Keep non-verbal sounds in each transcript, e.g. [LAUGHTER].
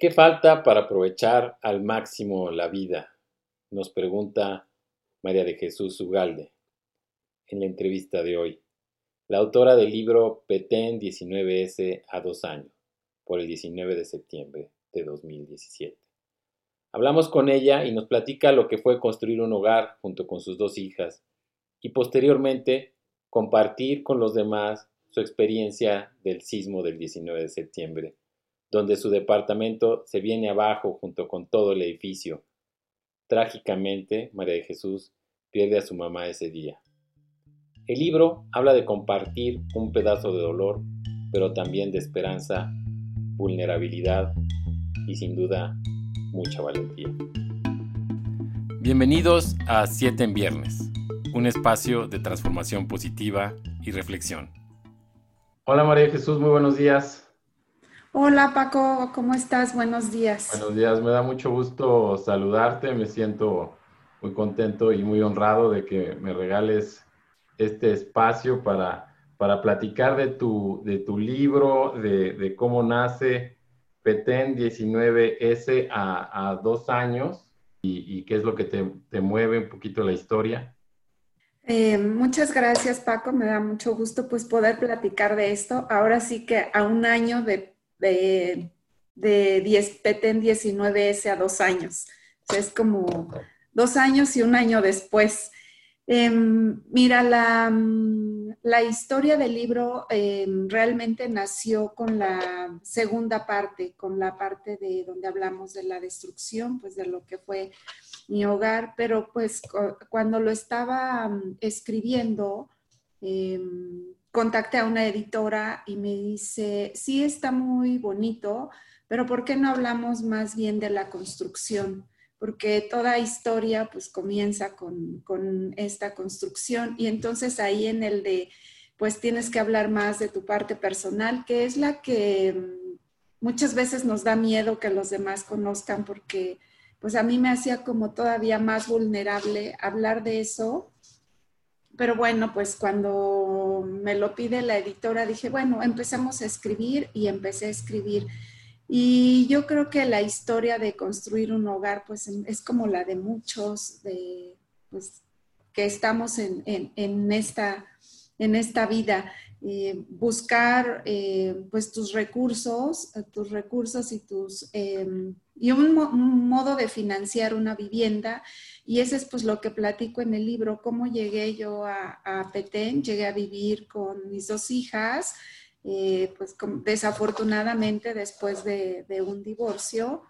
¿Qué falta para aprovechar al máximo la vida? Nos pregunta María de Jesús Ugalde en la entrevista de hoy. La autora del libro Petén 19S a dos años, por el 19 de septiembre de 2017. Hablamos con ella y nos platica lo que fue construir un hogar junto con sus dos hijas y posteriormente compartir con los demás su experiencia del sismo del 19 de septiembre donde su departamento se viene abajo junto con todo el edificio. Trágicamente, María de Jesús pierde a su mamá ese día. El libro habla de compartir un pedazo de dolor, pero también de esperanza, vulnerabilidad y sin duda mucha valentía. Bienvenidos a 7 en Viernes, un espacio de transformación positiva y reflexión. Hola María de Jesús, muy buenos días. Hola Paco, ¿cómo estás? Buenos días. Buenos días, me da mucho gusto saludarte, me siento muy contento y muy honrado de que me regales este espacio para, para platicar de tu, de tu libro, de, cómo nace Petén 19S a, dos años y, qué es lo que te, mueve un poquito la historia. Eh, muchas gracias Paco, me da mucho gusto pues poder platicar de esto. Ahora sí que a un año de de, de 10, Petén 19S a dos años. es como dos años y un año después. Em, mira, la, la, historia del libro em, realmente nació con la segunda parte, con la parte de donde hablamos de la destrucción, pues de lo que fue mi hogar, pero pues cuando lo estaba mm, escribiendo, em, contacté a una editora y me dice, sí está muy bonito, pero ¿por qué no hablamos más bien de la construcción? Porque toda historia pues comienza con, con esta construcción y entonces ahí en el de, pues tienes que hablar más de tu parte personal, que es la que mm, muchas veces nos da miedo que los demás conozcan porque pues a mí me hacía como todavía más vulnerable hablar de eso pero bueno, pues cuando me lo pide la editora, dije, bueno, empezamos a escribir y empecé a escribir. Y yo creo que la historia de construir un hogar, pues es como la de muchos, de, pues, que estamos en, en, esta, en esta vida. Buscar eh, pues tus recursos, tus recursos y tus em, y un, modo de financiar una vivienda. Y ese es pues lo que platico en el libro, cómo llegué yo a, a Petén, llegué a vivir con mis dos hijas, eh, pues desafortunadamente después de, de, un divorcio.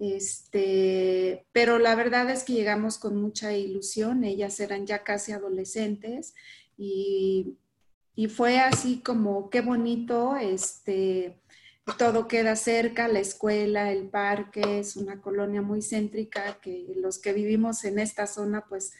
Este, pero la verdad es que llegamos con mucha ilusión, ellas eran ya casi adolescentes y, y fue así como qué bonito, este, todo queda cerca, la escuela, el parque, es una colonia muy céntrica que los que vivimos en esta zona, pues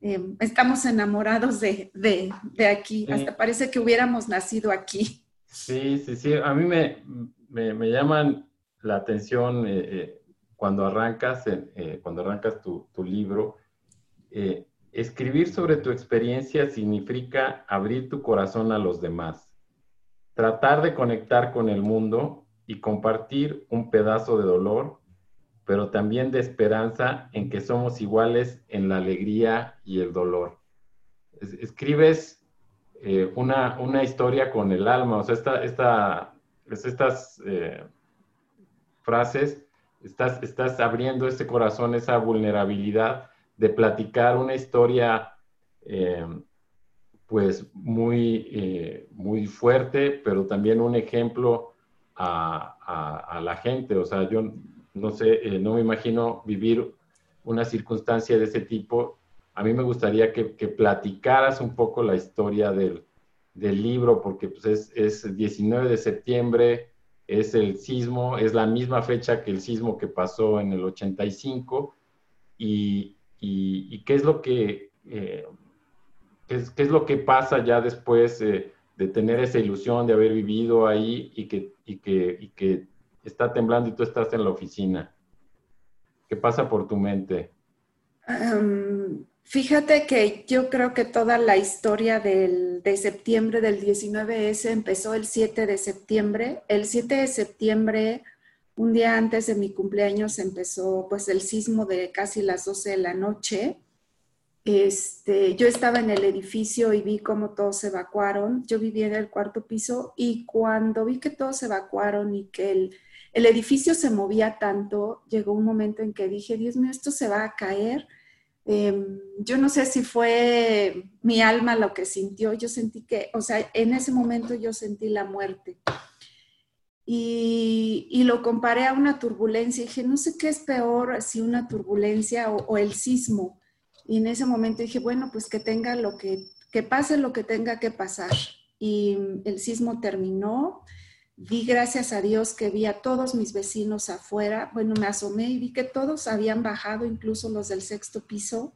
em, estamos enamorados de, de, aquí, hasta parece que hubiéramos nacido aquí. Sí, sí, sí, a mí me, me, llaman la atención eh, eh, cuando arrancas, eh, cuando arrancas tu, tu libro. escribir sobre tu experiencia significa abrir tu corazón a los demás tratar de conectar con el mundo y compartir un pedazo de dolor, pero también de esperanza en que somos iguales en la alegría y el dolor. escribes eh, una, una, historia con el alma, o sea, esta, esta, estas eh, frases, estás, estás abriendo ese corazón, esa vulnerabilidad de platicar una historia eh, pues muy, eh, muy fuerte, pero también un ejemplo a, la gente. O sea, yo no sé, eh, no me imagino vivir una circunstancia de ese tipo. A mí me gustaría que, platicaras un poco la historia del, libro, porque pues, es, es 19 de septiembre, es el sismo, es la misma fecha que el sismo que pasó en el 85, y, y, qué es lo que... Eh, ¿Qué es, lo que pasa ya después de tener esa ilusión de haber vivido ahí y que, está temblando y tú estás en la oficina? ¿Qué pasa por tu mente? fíjate que yo creo que toda la historia de septiembre del 19S empezó el 7 de septiembre. El 7 de septiembre un día antes de mi cumpleaños empezó pues el sismo de casi las 12 de la noche. Este, yo estaba en el edificio y vi cómo todos se evacuaron. Yo vivía en el cuarto piso y cuando vi que todos se evacuaron y que el, edificio se movía tanto, llegó un momento en que dije, Dios mío, esto se va a caer. Em, yo no sé si fue mi alma lo que sintió, yo sentí que, o sea, en ese momento yo sentí la muerte. Y, lo comparé a una turbulencia dije, no sé qué es peor, si una turbulencia o, o, el sismo. Y en ese momento dije, bueno, pues que tenga lo que, que pase lo que tenga que pasar. Y el sismo terminó Vi gracias a Dios que vi a todos mis vecinos afuera. Bueno, me asomé y vi que todos habían bajado, incluso los del sexto piso.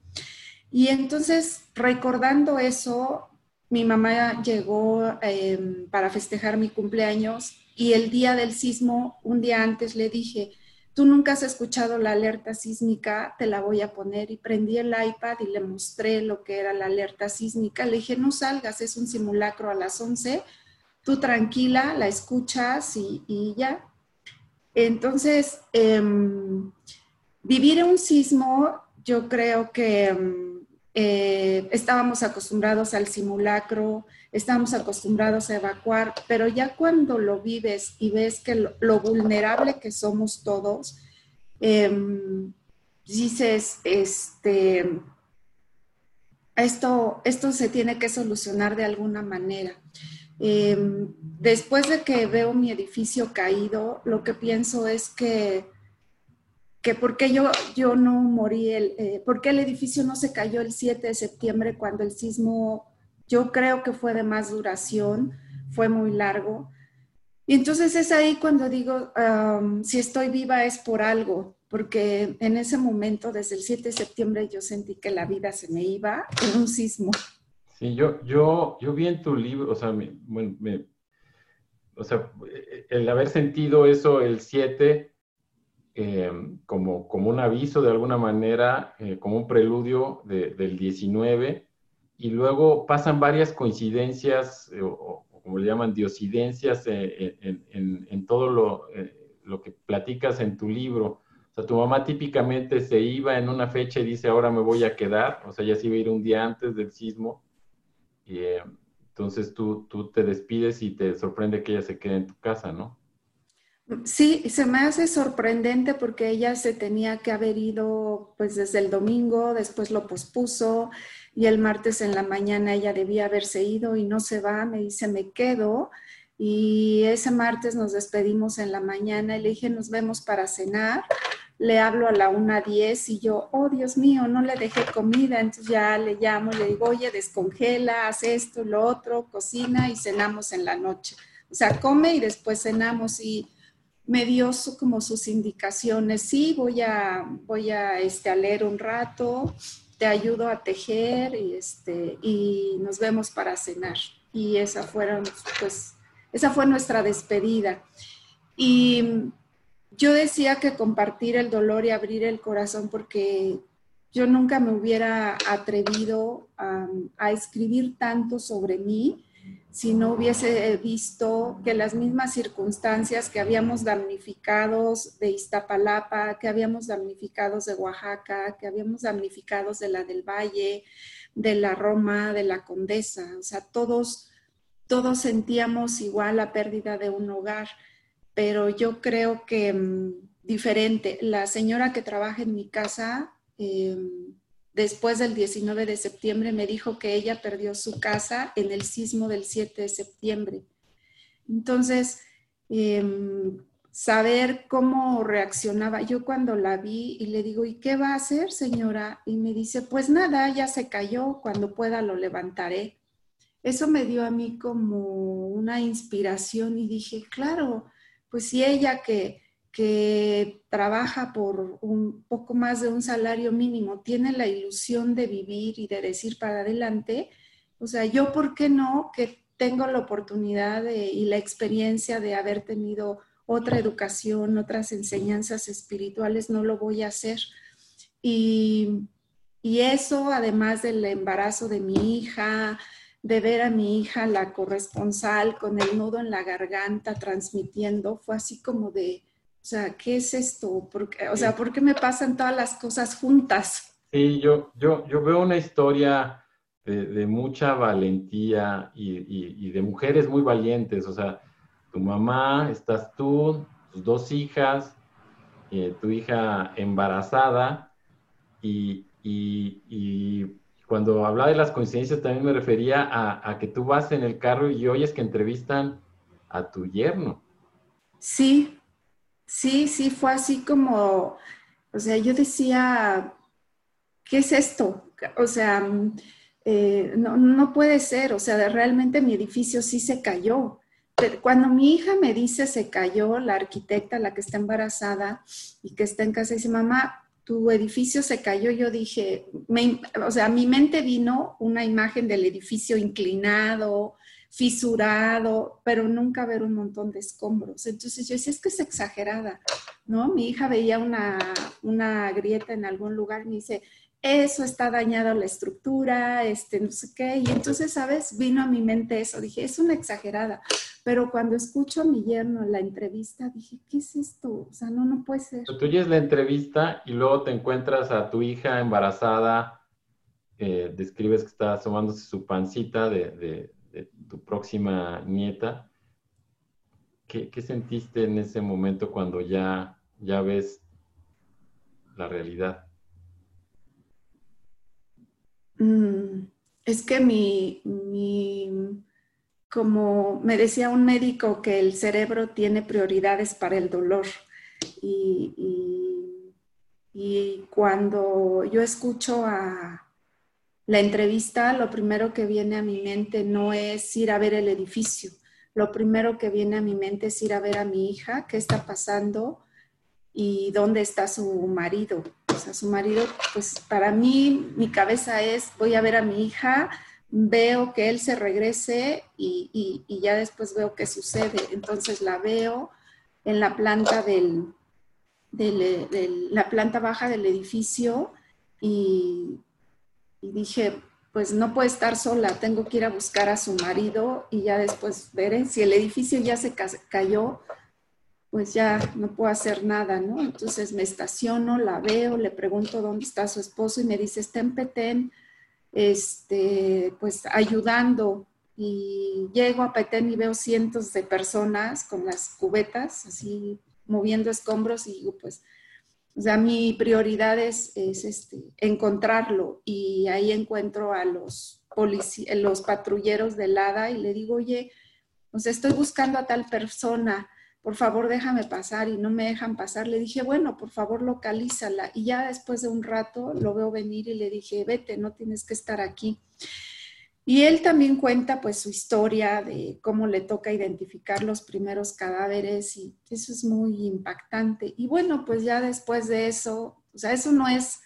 Y entonces, recordando eso, mi mamá llegó em, para festejar mi cumpleaños y el día del sismo, un día antes le dije, tú nunca has escuchado la alerta sísmica, te la voy a poner. Y prendí el iPad y le mostré lo que era la alerta sísmica. Le dije, no salgas, es un simulacro a las 11 tú tranquila, la escuchas y, ya. Entonces, em, vivir un sismo, yo creo que em, eh, estábamos acostumbrados al simulacro, estábamos acostumbrados a evacuar, pero ya cuando lo vives y ves que lo, vulnerable que somos todos, em, dices, este, esto, esto se tiene que solucionar de alguna manera. Em, después de que veo mi edificio caído, lo que pienso es que, que por qué yo, yo no morí, el, eh, por qué el edificio no se cayó el 7 de septiembre cuando el sismo, yo creo que fue de más duración, fue muy largo. Y entonces es ahí cuando digo, si estoy viva es por algo, porque en ese momento, desde el 7 de septiembre, yo sentí que la vida se me iba en un sismo. Sí, yo, yo, yo vi en tu libro, o sea, o sea, el haber sentido eso el 7 eh, como, como un aviso de alguna manera, eh, como un preludio del 19, y luego pasan varias coincidencias, eh, o, como le llaman, diosidencias en, todo lo, lo que platicas en tu libro. O sea, tu mamá típicamente se iba en una fecha y dice, ahora me voy a quedar, o sea, ya se iba a ir un día antes del sismo y eh, entonces tú, tú te despides y te sorprende que ella se quede en tu casa, ¿no? Sí, se me hace sorprendente porque ella se tenía que haber ido pues desde el domingo, después lo pospuso y el martes en la mañana ella debía haberse ido y no se va, me dice me quedo y ese martes nos despedimos en la mañana y le dije nos vemos para cenar le hablo a la una diez y yo, oh Dios mío, no le dejé comida, entonces ya le llamo, le digo, oye, descongela, haz esto, lo otro, cocina y cenamos en la noche. O sea, come y después cenamos y me dio como sus indicaciones, sí, voy a, voy a, este, a leer un rato, te ayudo a tejer y, este, y nos vemos para cenar. Y esa fueron, pues, esa fue nuestra despedida. Y yo decía que compartir el dolor y abrir el corazón porque yo nunca me hubiera atrevido a, escribir tanto sobre mí si no hubiese visto que las mismas circunstancias que habíamos damnificados de Iztapalapa, que habíamos damnificados de Oaxaca, que habíamos damnificados de la del Valle, de la Roma, de la Condesa, o sea, todos, todos sentíamos igual la pérdida de un hogar pero yo creo que mm, diferente. La señora que trabaja en mi casa, em, después del 19 de septiembre, me dijo que ella perdió su casa en el sismo del 7 de septiembre. Entonces, em, saber cómo reaccionaba. Yo cuando la vi y le digo, ¿y qué va a hacer, señora? Y me dice, pues nada, ya se cayó, cuando pueda lo levantaré. Eso me dio a mí como una inspiración y dije, claro, pues si ella que, que trabaja por un poco más de un salario mínimo tiene la ilusión de vivir y de decir para adelante, o sea, yo por qué no que tengo la oportunidad y la experiencia de haber tenido otra educación, otras enseñanzas espirituales, no lo voy a hacer. Y, y eso, además del embarazo de mi hija, de ver a mi hija, la corresponsal, con el nudo en la garganta, transmitiendo, fue así como de, sea, ¿qué es esto? o sea, ¿por qué me pasan todas las cosas juntas? Sí, yo, yo, yo veo una historia de, mucha valentía y, de mujeres muy valientes. O sea, tu mamá, estás tú, tus dos hijas, eh, tu hija embarazada y, cuando hablaba de las coincidencias también me refería a, a, que tú vas en el carro y oyes que entrevistan a tu yerno. Sí, sí, sí, fue así como, o sea, yo decía, ¿qué es esto? O sea, eh, no, no, puede ser, o sea, realmente mi edificio sí se cayó. Pero cuando mi hija me dice se cayó, la arquitecta, la que está embarazada y que está en casa, dice, mamá, tu edificio se cayó, yo dije, o sea, a mi mente vino una imagen del edificio inclinado, fisurado, pero nunca ver un montón de escombros. Entonces yo decía, es que es exagerada, ¿no? Mi hija veía una, una grieta en algún lugar y me dice, eso está dañado la estructura, este, no sé qué. Y entonces, ¿sabes? Vino a mi mente eso. Dije, es una exagerada. Pero cuando escucho a mi yerno en la entrevista, dije, ¿qué es esto? O sea, no, no puede ser. Tú oyes la entrevista y luego te encuentras a tu hija embarazada, eh, describes que está asomándose su pancita de, tu próxima nieta. ¿Qué, ¿Qué, sentiste en ese momento cuando ya, ya ves la realidad? Mm, es que mi, como me decía un médico, que el cerebro tiene prioridades para el dolor. Y, y, cuando yo escucho a la entrevista, lo primero que viene a mi mente no es ir a ver el edificio. Lo primero que viene a mi mente es ir a ver a mi hija, qué está pasando y dónde está su marido a su marido, pues para mí mi cabeza es, voy a ver a mi hija, veo que él se regrese y, ya después veo qué sucede. Entonces la veo en la planta del, la planta baja del edificio y, y dije, pues no puede estar sola, tengo que ir a buscar a su marido y ya después veré si el edificio ya se cayó, pues ya no puedo hacer nada, ¿no? Entonces me estaciono, la veo, le pregunto dónde está su esposo y me dice, está en Petén, este, pues ayudando. Y llego a Petén y veo cientos de personas con las cubetas, así moviendo escombros y digo, pues, o sea, mi prioridad es, este, encontrarlo y ahí encuentro a los, los patrulleros del ADA y le digo, oye, pues estoy buscando a tal persona, por favor déjame pasar y no me dejan pasar. Le dije, bueno, por favor localízala. Y ya después de un rato lo veo venir y le dije, vete, no tienes que estar aquí. Y él también cuenta pues su historia de cómo le toca identificar los primeros cadáveres y eso es muy impactante. Y bueno, pues ya después de eso, o sea, eso no es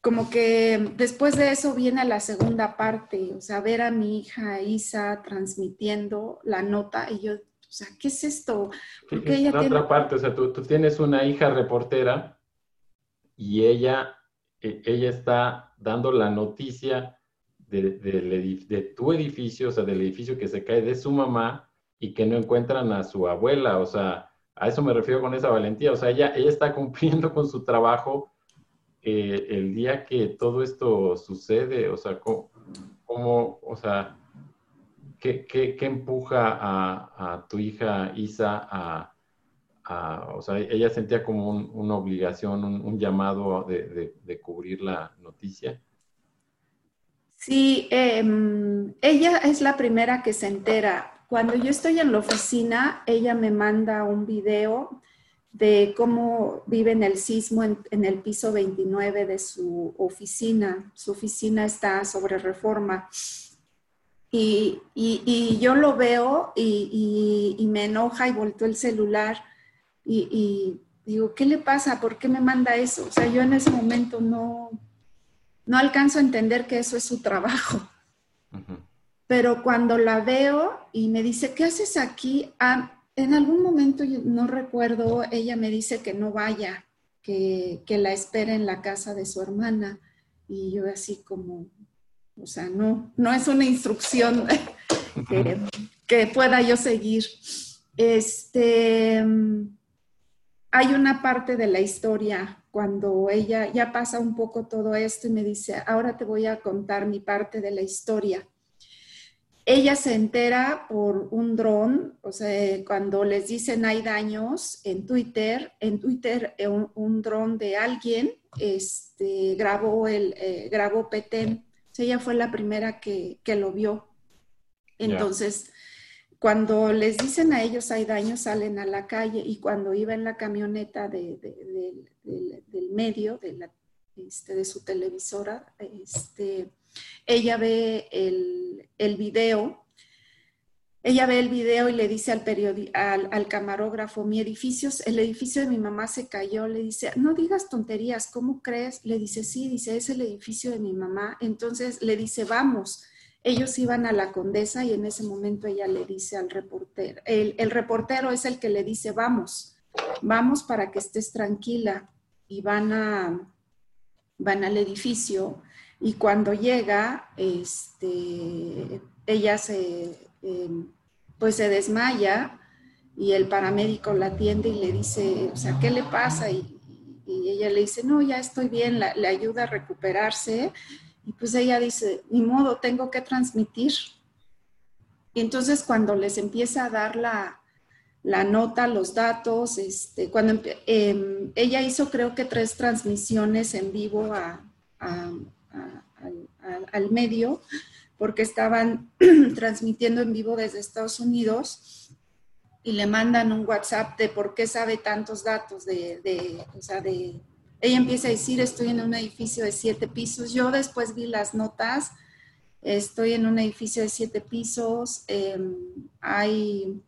como que después de eso viene la segunda parte, o sea, ver a mi hija Isa transmitiendo la nota y yo o sea, ¿qué es esto? Porque ella tiene... otra parte, o sea, tú, tienes una hija reportera y ella, e, ella está dando la noticia de, tu edificio, o sea, del edificio que se cae de su mamá y que no encuentran a su abuela, o sea, a eso me refiero con esa valentía, o sea, ella, ella está cumpliendo con su trabajo eh, el día que todo esto sucede, o sea, cómo o sea, ¿Qué, empuja a, tu hija Isa a, o sea, ella sentía como una obligación, un, llamado de, cubrir la noticia? Sí, em, ella es la primera que se entera. Cuando yo estoy en la oficina, ella me manda un video de cómo vive en el sismo en, el piso 29 de su oficina. Su oficina está sobre reforma. Y, yo lo veo y, me enoja y volteo el celular y, digo, ¿qué le pasa? ¿Por qué me manda eso? O sea, yo en ese momento no, no alcanzo a entender que eso es su trabajo. Pero cuando la veo y me dice, ¿qué haces aquí? Ah, en algún momento, no recuerdo, ella me dice que no vaya, que, que la espere en la casa de su hermana. Y yo así como, o sea, no, no es una instrucción [LAUGHS] que, pueda yo seguir. Este, hay una parte de la historia cuando ella ya pasa un poco todo esto y me dice, ahora te voy a contar mi parte de la historia. Ella se entera por un dron, o sea, cuando les dicen hay daños en Twitter, en Twitter eh, un, dron de alguien este, grabó, el, eh, grabó Petén. ella fue la primera que, lo vio. Entonces, cuando les dicen a ellos hay daños, salen a la calle y cuando iba en la camioneta del medio, de, este, de su televisora, este, ella ve el, el, video, ella ve el video y le dice al, al, al, camarógrafo, mi edificio, el edificio de mi mamá se cayó, le dice, no digas tonterías, ¿cómo crees? Le dice, sí, dice, es el edificio de mi mamá. Entonces le dice, vamos. Ellos iban a la condesa y en ese momento ella le dice al reportero, el, reportero es el que le dice, vamos, vamos para que estés tranquila. Y van, a, van al edificio y cuando llega, este, ella se, em, pues se desmaya y el paramédico la atiende y le dice, o sea, ¿qué le pasa? Y, ella le dice, no, ya estoy bien, le ayuda a recuperarse. Y pues ella dice, ni modo, tengo que transmitir. Y entonces cuando les empieza a dar la, la nota, los datos, este, cuando em, ella hizo creo que tres transmisiones en vivo a, al, medio, porque estaban [CLEARS THROAT] transmitiendo en vivo desde Estados Unidos y le mandan un WhatsApp de por qué sabe tantos datos de, de, o sea, de, ella empieza a decir, estoy en un edificio de siete pisos. Yo después vi las notas, estoy en un edificio de siete pisos, em, hay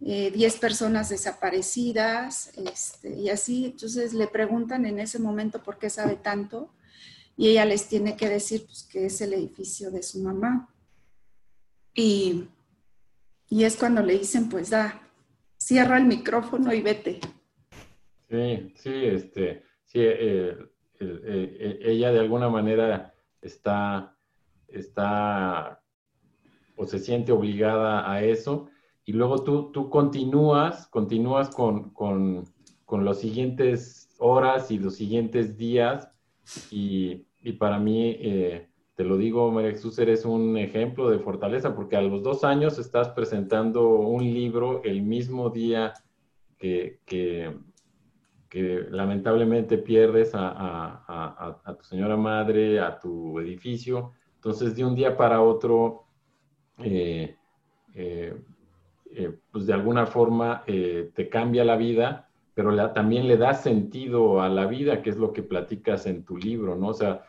eh, diez personas desaparecidas, este, y así, entonces le preguntan en ese momento por qué sabe tanto y ella les tiene que decir pues, que es el edificio de su mamá. Y, y es cuando le dicen, pues da, cierra el micrófono y vete. Sí, sí, este, sí, eh, eh, ella de alguna manera está, está o se siente obligada a eso. Y luego tú, tú continúas, continúas con, con, con las siguientes horas y los siguientes días. Y, para mí, eh, te lo digo, María Jesús, eres un ejemplo de fortaleza, porque a los dos años estás presentando un libro el mismo día que, lamentablemente pierdes a, tu señora madre, a tu edificio. Entonces, de un día para otro, eh, eh, pues de alguna forma te cambia la vida pero también le da sentido a la vida, que es lo que platicas en tu libro, ¿no? O sea,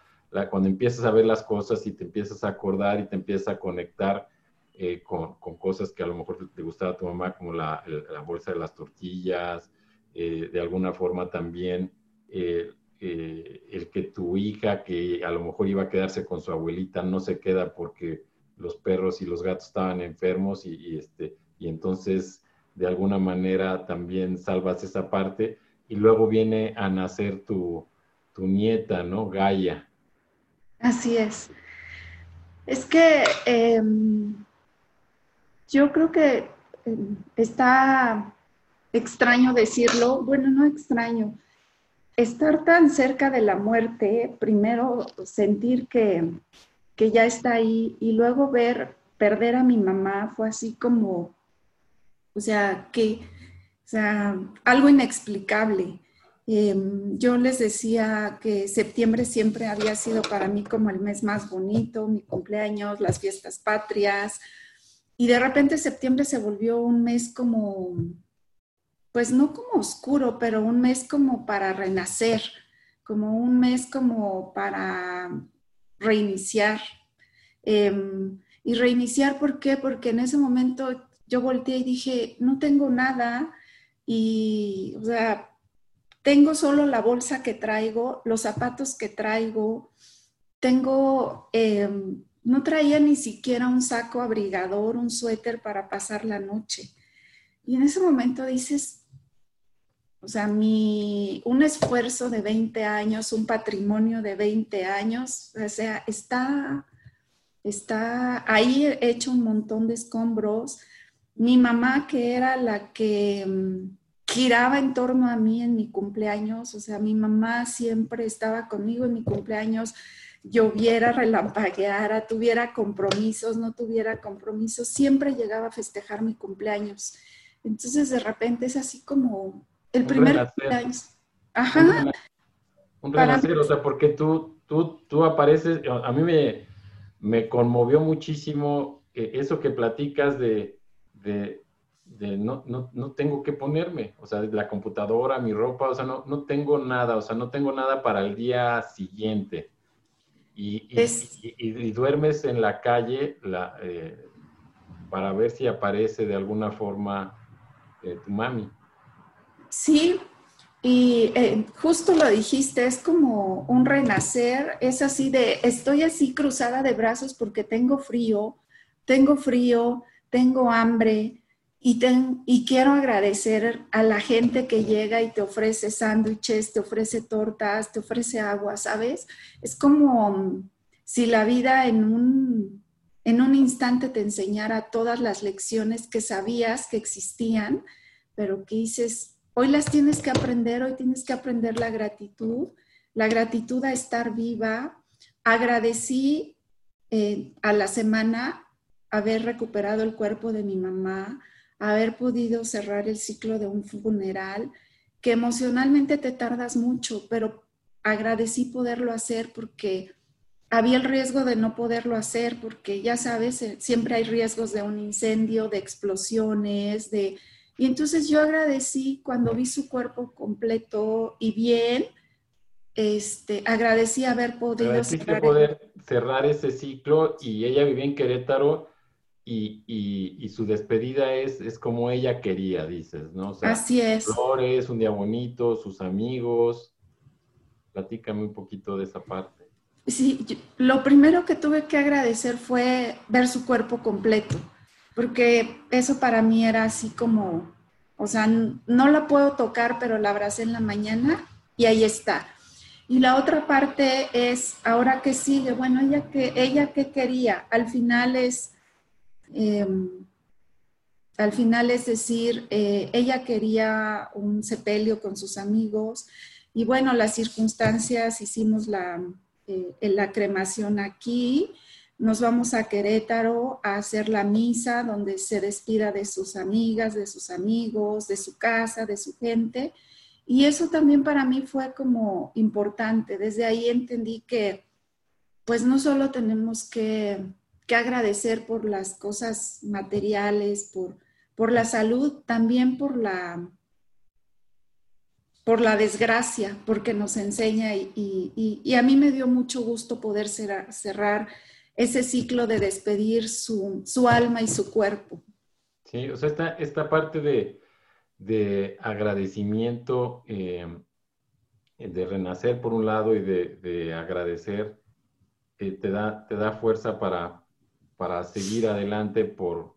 cuando empiezas a ver las cosas y te empiezas a acordar y te empiezas a conectar eh, con, cosas que a lo mejor te gustaba a tu mamá, como la, bolsa de las tortillas, eh, de alguna forma también eh, el que tu hija, que a lo mejor iba a quedarse con su abuelita, no se queda porque los perros y los gatos estaban enfermos y, este, y entonces de alguna manera también salvas esa parte y luego viene a nacer tu, nieta, ¿no? Gaia. Así es. Es que em, yo creo que em, está extraño decirlo, bueno, no extraño, estar tan cerca de la muerte, primero sentir que, que ya está ahí y luego ver perder a mi mamá fue así como o sea, que, o sea, algo inexplicable. Em, yo les decía que septiembre siempre había sido para mí como el mes más bonito, mi cumpleaños, las fiestas patrias, y de repente septiembre se volvió un mes como, pues no como oscuro, pero un mes como para renacer, como un mes como para reiniciar. Em, y reiniciar, ¿por qué? Porque en ese momento yo volteé y dije, no tengo nada y, o sea, tengo solo la bolsa que traigo, los zapatos que traigo, tengo, em, no traía ni siquiera un saco abrigador, un suéter para pasar la noche. Y en ese momento dices, o sea, mi, un esfuerzo de 20 años, un patrimonio de 20 años, o sea, está, está ahí hecho un montón de escombros, mi mamá, que era la que, mm, giraba en torno a mí en mi cumpleaños, o sea, mi mamá siempre estaba conmigo en mi cumpleaños, lloviera, relampagueara, tuviera compromisos, no tuviera compromisos, siempre llegaba a festejar mi cumpleaños. Entonces, de repente es así como el primer cumpleaños. Ajá. Un renacer, o sea, porque tú, tú, tú apareces, a mí me, me conmovió muchísimo eso que platicas de, de, no, no, no, tengo que ponerme, o sea, la computadora, mi ropa, o sea, no, no tengo nada, o sea, no tengo nada para el día siguiente. Y, y, duermes en la calle la, eh, para ver si aparece de alguna forma eh, tu mami. Sí, y eh, justo lo dijiste, es como un renacer, es así de, estoy así cruzada de brazos porque tengo frío, tengo frío, tengo hambre, y, y, quiero agradecer a la gente que llega y te ofrece sándwiches, te ofrece tortas, te ofrece agua, ¿sabes? Es como mm, si la vida en un, en un instante te enseñara todas las lecciones que sabías que existían, pero que dices, hoy las tienes que aprender, hoy tienes que aprender la gratitud, la gratitud a estar viva. Agradecí eh, a la semana haber recuperado el cuerpo de mi mamá, haber podido cerrar el ciclo de un funeral, que emocionalmente te tardas mucho, pero agradecí poderlo hacer porque había el riesgo de no poderlo hacer, porque ya sabes, eh, siempre hay riesgos de un incendio, de explosiones, de... Y entonces yo agradecí cuando vi su cuerpo completo y bien, este, agradecí haber podido cerrar, poder cerrar ese ciclo y ella vivía en Querétaro y, su despedida es, es como ella quería, dices, ¿no? Así es. Flores, un día bonito, sus amigos. Platícame un poquito de esa parte. Sí, lo primero que tuve que agradecer fue ver su cuerpo completo, porque eso para mí era así como, o sea, no la puedo tocar, pero la abracé en la mañana y ahí está. Y la otra parte es, ahora que sigue, bueno, ella que ella qué quería, al final es Em, al final es decir, eh, ella quería un sepelio con sus amigos y bueno, las circunstancias hicimos la, eh, la cremación aquí, nos vamos a Querétaro a hacer la misa donde se despida de sus amigas, de sus amigos, de su casa, de su gente. Y eso también para mí fue como importante. Desde ahí entendí que pues no solo tenemos que que agradecer por las cosas materiales, por, por la salud, también por la, por la desgracia, porque nos enseña y, a mí me dio mucho gusto poder cerrar, ese ciclo de despedir su, alma y su cuerpo. Sí, o sea, esta, esta parte de, agradecimiento, eh, de renacer por un lado y de, agradecer, eh, te, da, te da fuerza para, para seguir adelante por,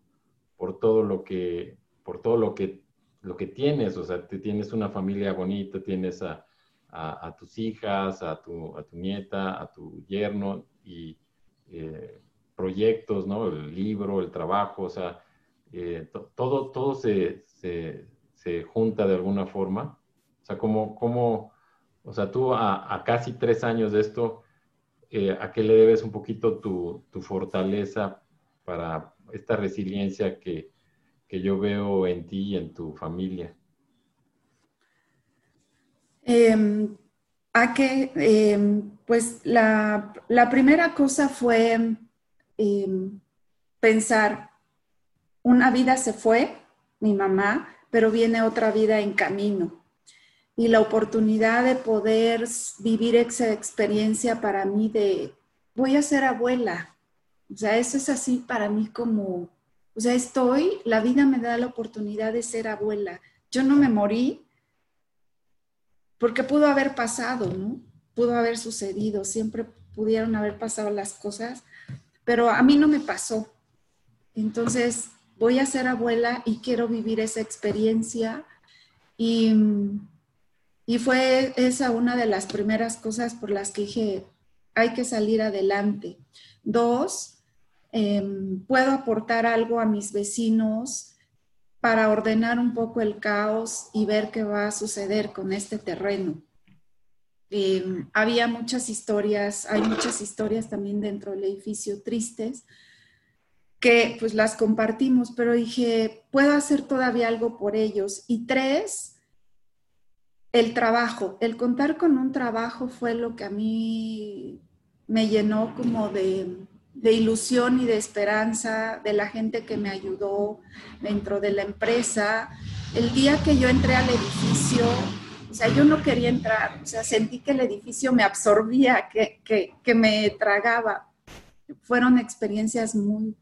por todo lo que, por todo lo que, lo que tienes, o sea, te tienes una familia bonita, tienes a, a, tus hijas, a tu, a tu nieta, a tu yerno y eh, proyectos, ¿no? El libro, el trabajo, o sea, eh, todo, todo se, se, se, junta de alguna forma. O sea, como, como o sea, tú a, casi tres años de esto, eh, a qué le debes un poquito tu, fortaleza para esta resiliencia que, yo veo en ti y en tu familia? Em, a que, em, pues la, primera cosa fue em, pensar, una vida se fue, mi mamá, pero viene otra vida en camino y la oportunidad de poder vivir esa experiencia para mí de voy a ser abuela. O sea, eso es así para mí como, o sea, estoy, la vida me da la oportunidad de ser abuela. Yo no me morí porque pudo haber pasado, ¿no? Pudo haber sucedido, siempre pudieron haber pasado las cosas, pero a mí no me pasó. Entonces, voy a ser abuela y quiero vivir esa experiencia y y fue esa una de las primeras cosas por las que dije, hay que salir adelante. Dos, em, puedo aportar algo a mis vecinos para ordenar un poco el caos y ver qué va a suceder con este terreno. Em, había muchas historias, hay muchas historias también dentro del edificio tristes que pues las compartimos, pero dije, puedo hacer todavía algo por ellos. Y tres, el trabajo, el contar con un trabajo fue lo que a mí me llenó como de, de ilusión y de esperanza de la gente que me ayudó dentro de la empresa. El día que yo entré al edificio, o sea, yo no quería entrar, o sea, sentí que el edificio me absorbía, que, que, que me tragaba. Fueron experiencias muy,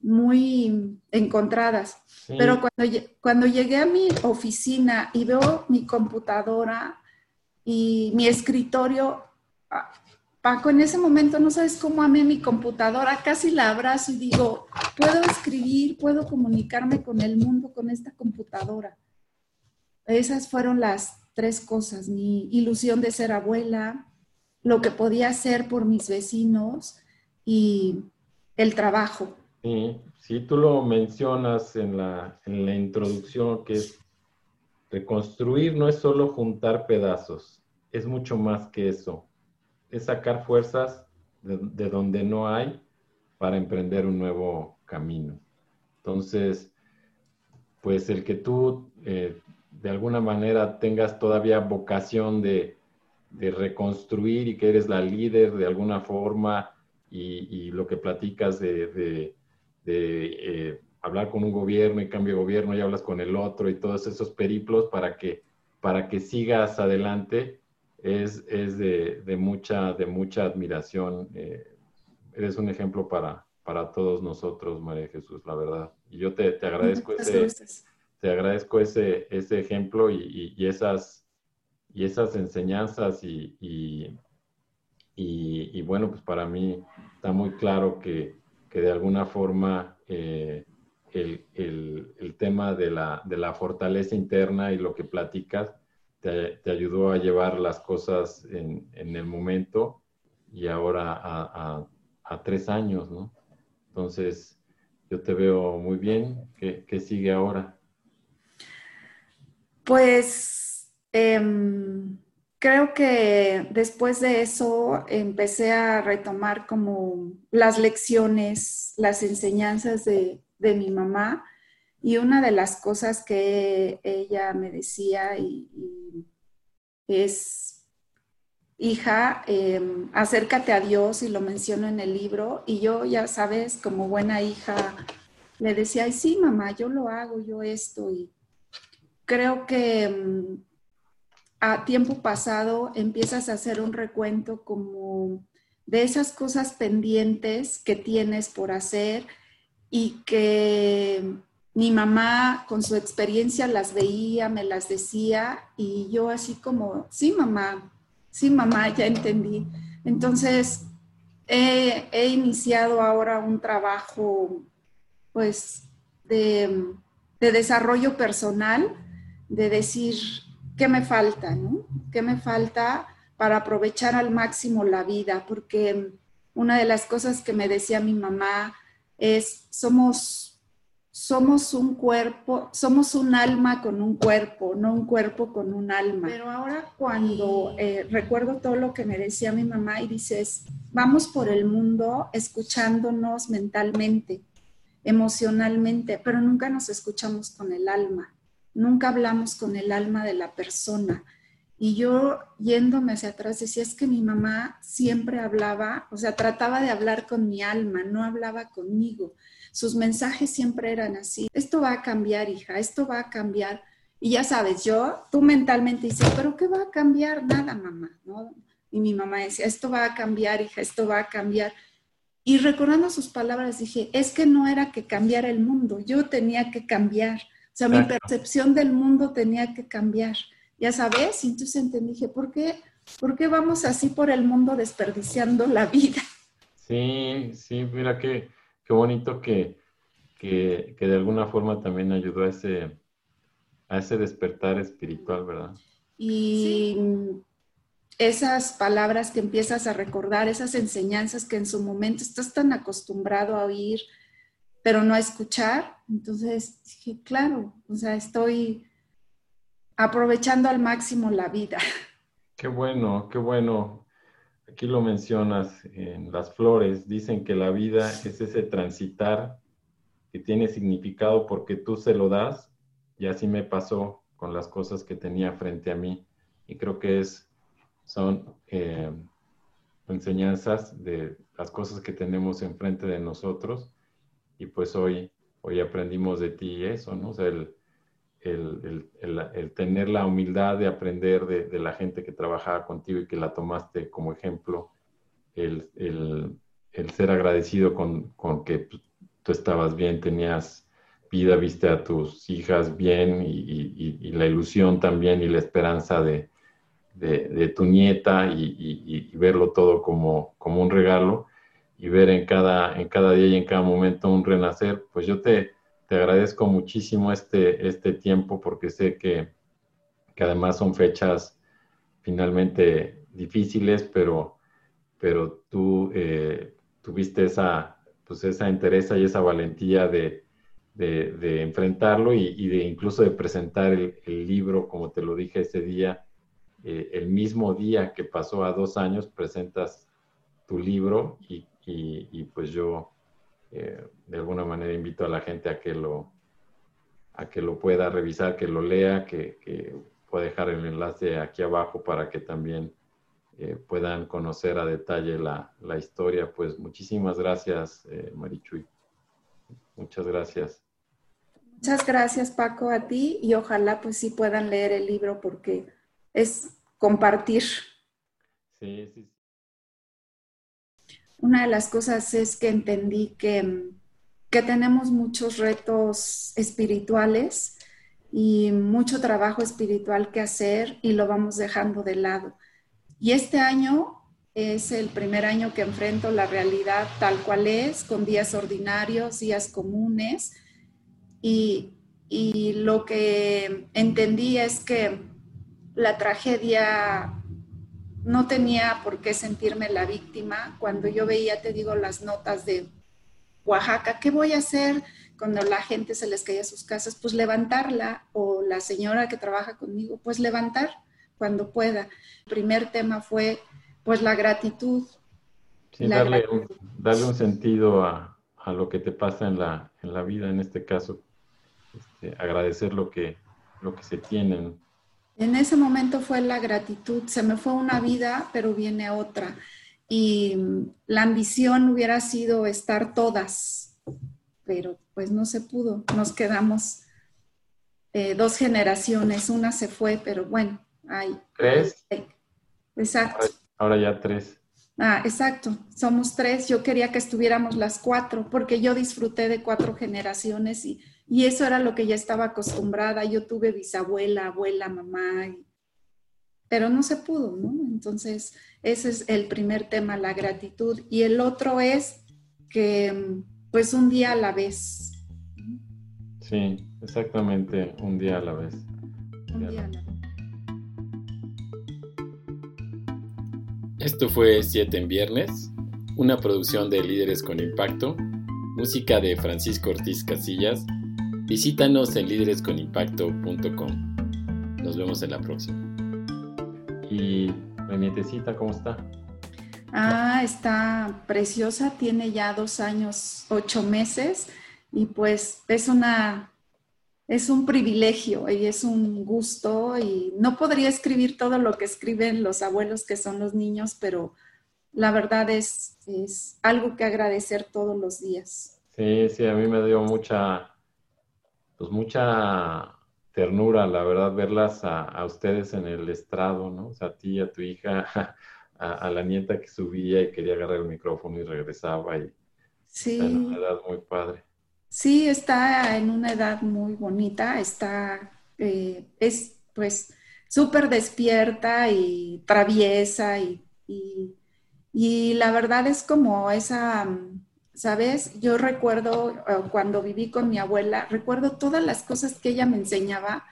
muy encontradas. Pero cuando, cuando llegué a mi oficina y veo mi computadora y mi escritorio, ah, Paco, en ese momento no sabes cómo amé mi computadora, casi la abrazo y digo, puedo escribir, puedo comunicarme con el mundo con esta computadora. Esas fueron las tres cosas, mi ilusión de ser abuela, lo que podía hacer por mis vecinos y el trabajo. Sí, sí, tú lo mencionas en la, en la introducción, que es reconstruir no es solo juntar pedazos, es mucho más que eso. Es sacar fuerzas de, donde no hay para emprender un nuevo camino. Entonces, pues el que tú eh, de alguna manera tengas todavía vocación de, de, reconstruir y que eres la líder de alguna forma y, y lo que platicas de, de eh, hablar con un gobierno y cambio de gobierno y hablas con el otro y todos esos periplos para que, para que sigas adelante es, es de, de, mucha, de mucha admiración. Eh, eres un ejemplo para, para todos nosotros, María Jesús, la verdad. Y yo te, te agradezco ese, te agradezco ese, ese ejemplo y, y, esas, y esas enseñanzas y, y, y, bueno, pues para mí está muy claro que, que de alguna forma eh, el, el, el, tema de la, de la, fortaleza interna y lo que platicas te, ayudó a llevar las cosas en, en el momento y ahora a, a, tres años, ¿no? Entonces, yo te veo muy bien. ¿Qué, qué sigue ahora? Pues... Eh, creo que después de eso empecé a retomar como las lecciones, las enseñanzas de, mi mamá y una de las cosas que ella me decía es, hija, em, acércate a Dios y lo menciono en el libro y yo ya sabes, como buena hija, le decía, ay sí, mamá, yo lo hago, yo esto y creo que em, a tiempo pasado empiezas a hacer un recuento como de esas cosas pendientes que tienes por hacer y que mi mamá con su experiencia las veía, me las decía y yo así como, sí mamá, sí mamá, ya entendí. Entonces, he, iniciado ahora un trabajo pues de, de desarrollo personal, de decir, ¿qué me falta? ¿no? ¿Qué me falta para aprovechar al máximo la vida? Porque una de las cosas que me decía mi mamá es, somos, somos un cuerpo, somos un alma con un cuerpo, no un cuerpo con un alma. Pero ahora cuando eh, recuerdo todo lo que me decía mi mamá y dices, vamos por el mundo escuchándonos mentalmente, emocionalmente, pero nunca nos escuchamos con el alma nunca hablamos con el alma de la persona. Y yo yéndome hacia atrás decía, es que mi mamá siempre hablaba, o sea, trataba de hablar con mi alma, no hablaba conmigo. Sus mensajes siempre eran así, esto va a cambiar, hija, esto va a cambiar. Y ya sabes, yo, tú mentalmente dices, pero ¿qué va a cambiar? Nada, mamá, ¿no? Y mi mamá decía, esto va a cambiar, hija, esto va a cambiar. Y recordando sus palabras dije, es que no era que cambiara el mundo, yo tenía que cambiar o sea, mi percepción del mundo tenía que cambiar, ya sabes, y entonces entendí, dije, ¿por qué, ¿por qué vamos así por el mundo desperdiciando la vida? Sí, sí, mira qué, qué bonito que, que, que, de alguna forma también ayudó a ese, a ese despertar espiritual, ¿verdad? Y esas palabras que empiezas a recordar, esas enseñanzas que en su momento estás tan acostumbrado a oír, pero no a escuchar. Entonces dije, claro, o sea, estoy aprovechando al máximo la vida. Qué bueno, qué bueno. Aquí lo mencionas en las flores, dicen que la vida es ese transitar que tiene significado porque tú se lo das y así me pasó con las cosas que tenía frente a mí. Y creo que es, son eh, enseñanzas de las cosas que tenemos enfrente de nosotros. Y pues hoy, hoy aprendimos de ti eso, ¿no? El, tener la humildad de aprender de, la gente que trabajaba contigo y que la tomaste como ejemplo, el, ser agradecido con, con que tú estabas bien, tenías vida, viste a tus hijas bien y, la ilusión también y la esperanza de, tu nieta y, verlo todo como, como un regalo y ver en cada, en cada día y en cada momento un renacer, pues yo te, te agradezco muchísimo este, este tiempo porque sé que, además son fechas finalmente difíciles, pero, pero tú eh, tuviste esa, pues esa entereza y esa valentía de, enfrentarlo y, de incluso de presentar el, libro, como te lo dije ese día, eh, el mismo día que pasó a dos años, presentas tu libro y, y pues yo eh, de alguna manera invito a la gente a que lo, a que lo pueda revisar, que lo lea, que, que pueda dejar el enlace aquí abajo para que también eh, puedan conocer a detalle la, la, historia. Pues muchísimas gracias, eh, Marichuy. Muchas gracias. Muchas gracias, Paco, a ti y ojalá pues sí puedan leer el libro porque es compartir. Sí, sí, una de las cosas es que entendí que, que tenemos muchos retos espirituales y mucho trabajo espiritual que hacer y lo vamos dejando de lado. Y este año es el primer año que enfrento la realidad tal cual es, con días ordinarios, días comunes. Y, y lo que entendí es que la tragedia no tenía por qué sentirme la víctima. Cuando yo veía, te digo, las notas de Oaxaca, ¿qué voy a hacer cuando la gente se les caía a sus casas? Pues levantarla o la señora que trabaja conmigo, pues levantar cuando pueda. El primer tema fue pues la gratitud. Sí, darle, Un, darle, Un, sentido a, lo que te pasa en la, en la vida, en este caso, este, agradecer lo que, lo que se tiene. En ese momento fue la gratitud, se me fue una vida, pero viene otra. Y la ambición hubiera sido estar todas, pero pues no se pudo. Nos quedamos eh, dos generaciones, una se fue, pero bueno, hay. ¿Tres? Exacto. Ahora, ya tres. Ah, exacto, somos tres. Yo quería que estuviéramos las cuatro, porque yo disfruté de cuatro generaciones y y eso era lo que ya estaba acostumbrada. Yo tuve bisabuela, abuela, mamá, pero no se pudo, ¿no? Entonces, ese es el primer tema, la gratitud. Y el otro es que, pues, un día a la vez. Sí, exactamente, un día a la vez. Un día a la vez. Esto fue Siete en Viernes, una producción de Líderes con Impacto, música de Francisco Ortiz Casillas Visítanos en líderesconimpacto.com. Nos vemos en la próxima. ¿Y la nietecita cómo está? Ah, está preciosa, tiene ya dos años, ocho meses y pues es una, es un privilegio y es un gusto y no podría escribir todo lo que escriben los abuelos que son los niños, pero la verdad es, es algo que agradecer todos los días. Sí, sí, a mí me dio mucha pues mucha ternura, la verdad, verlas a, ustedes en el estrado, ¿no? O sea, a ti, a tu hija, [LAUGHS] a, la nieta que subía y quería agarrar el micrófono y regresaba y sí. en una edad muy padre. Sí, está en una edad muy bonita, está, eh, es pues súper despierta y traviesa y, y la verdad es como esa ¿sabes? Yo recuerdo eh, cuando viví con mi abuela, recuerdo todas las cosas que ella me enseñaba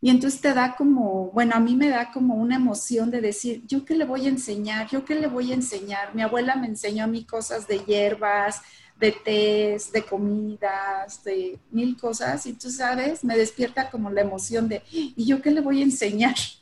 y entonces te da como, bueno, a mí me da como una emoción de decir, ¿yo qué le voy a enseñar? ¿Yo qué le voy a enseñar? Mi abuela me enseñó a mí cosas de hierbas, de tés, de comidas, de mil cosas, y tú sabes, me despierta como la emoción de, ¿y yo qué le voy a enseñar?